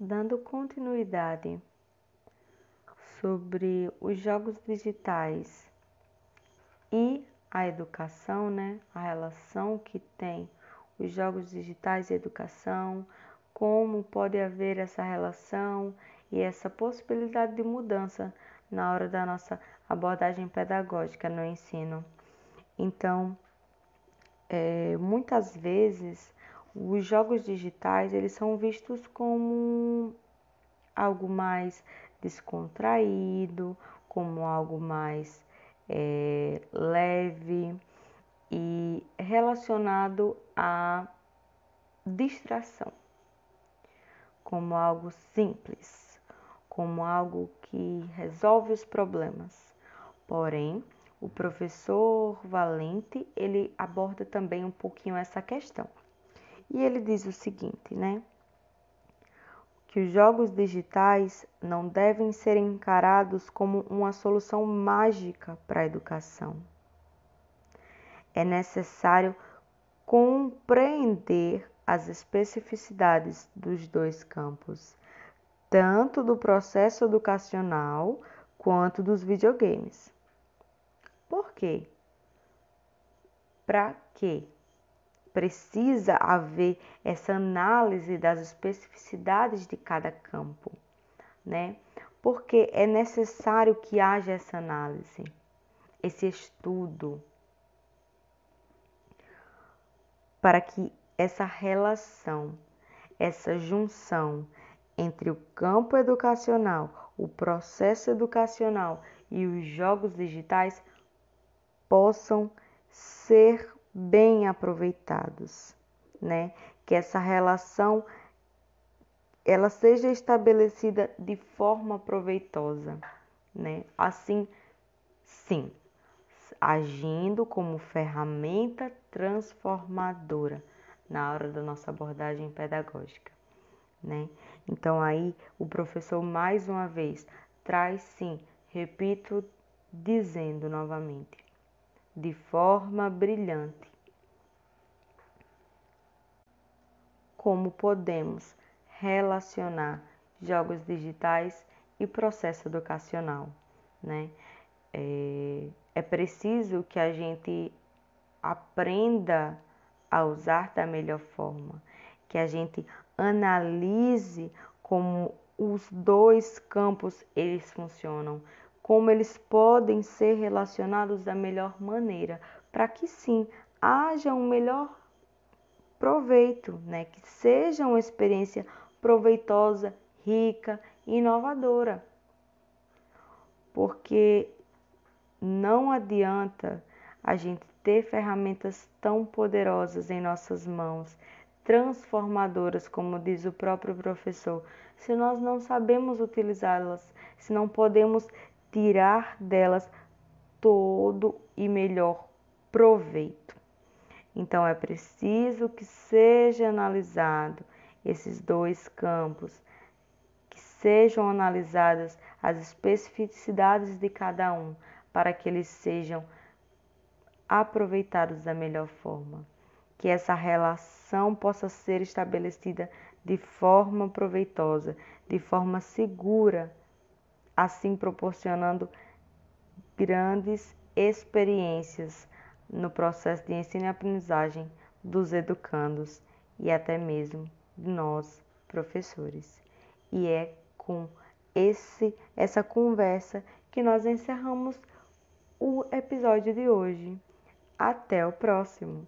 dando continuidade sobre os jogos digitais e a educação, né? A relação que tem os jogos digitais e educação, como pode haver essa relação e essa possibilidade de mudança na hora da nossa abordagem pedagógica no ensino. Então, é, muitas vezes os jogos digitais eles são vistos como algo mais descontraído, como algo mais é, leve e relacionado à distração, como algo simples, como algo que resolve os problemas. Porém, o professor Valente, ele aborda também um pouquinho essa questão. E ele diz o seguinte, né? Que os jogos digitais não devem ser encarados como uma solução mágica para a educação. É necessário compreender as especificidades dos dois campos, tanto do processo educacional quanto dos videogames. Por quê? Para quê? Precisa haver essa análise das especificidades de cada campo, né? Porque é necessário que haja essa análise, esse estudo, para que essa relação, essa junção entre o campo educacional, o processo educacional e os jogos digitais possam ser bem aproveitados, né? Que essa relação ela seja estabelecida de forma proveitosa, né? Assim, sim, agindo como ferramenta transformadora na hora da nossa abordagem pedagógica, né? Então aí o professor mais uma vez traz sim, repito dizendo novamente, de forma brilhante. Como podemos relacionar jogos digitais e processo educacional, né? É, é preciso que a gente aprenda a usar da melhor forma, que a gente analise como os dois campos eles funcionam, como eles podem ser relacionados da melhor maneira, para que sim haja um melhor proveito, né? que seja uma experiência proveitosa, rica inovadora. Porque não adianta a gente ter ferramentas tão poderosas em nossas mãos, transformadoras, como diz o próprio professor, se nós não sabemos utilizá-las, se não podemos tirar delas todo e melhor proveito. Então é preciso que seja analisado esses dois campos, que sejam analisadas as especificidades de cada um, para que eles sejam aproveitados da melhor forma, que essa relação possa ser estabelecida de forma proveitosa, de forma segura assim proporcionando grandes experiências no processo de ensino e aprendizagem dos educandos e até mesmo de nós, professores. E é com esse essa conversa que nós encerramos o episódio de hoje. Até o próximo!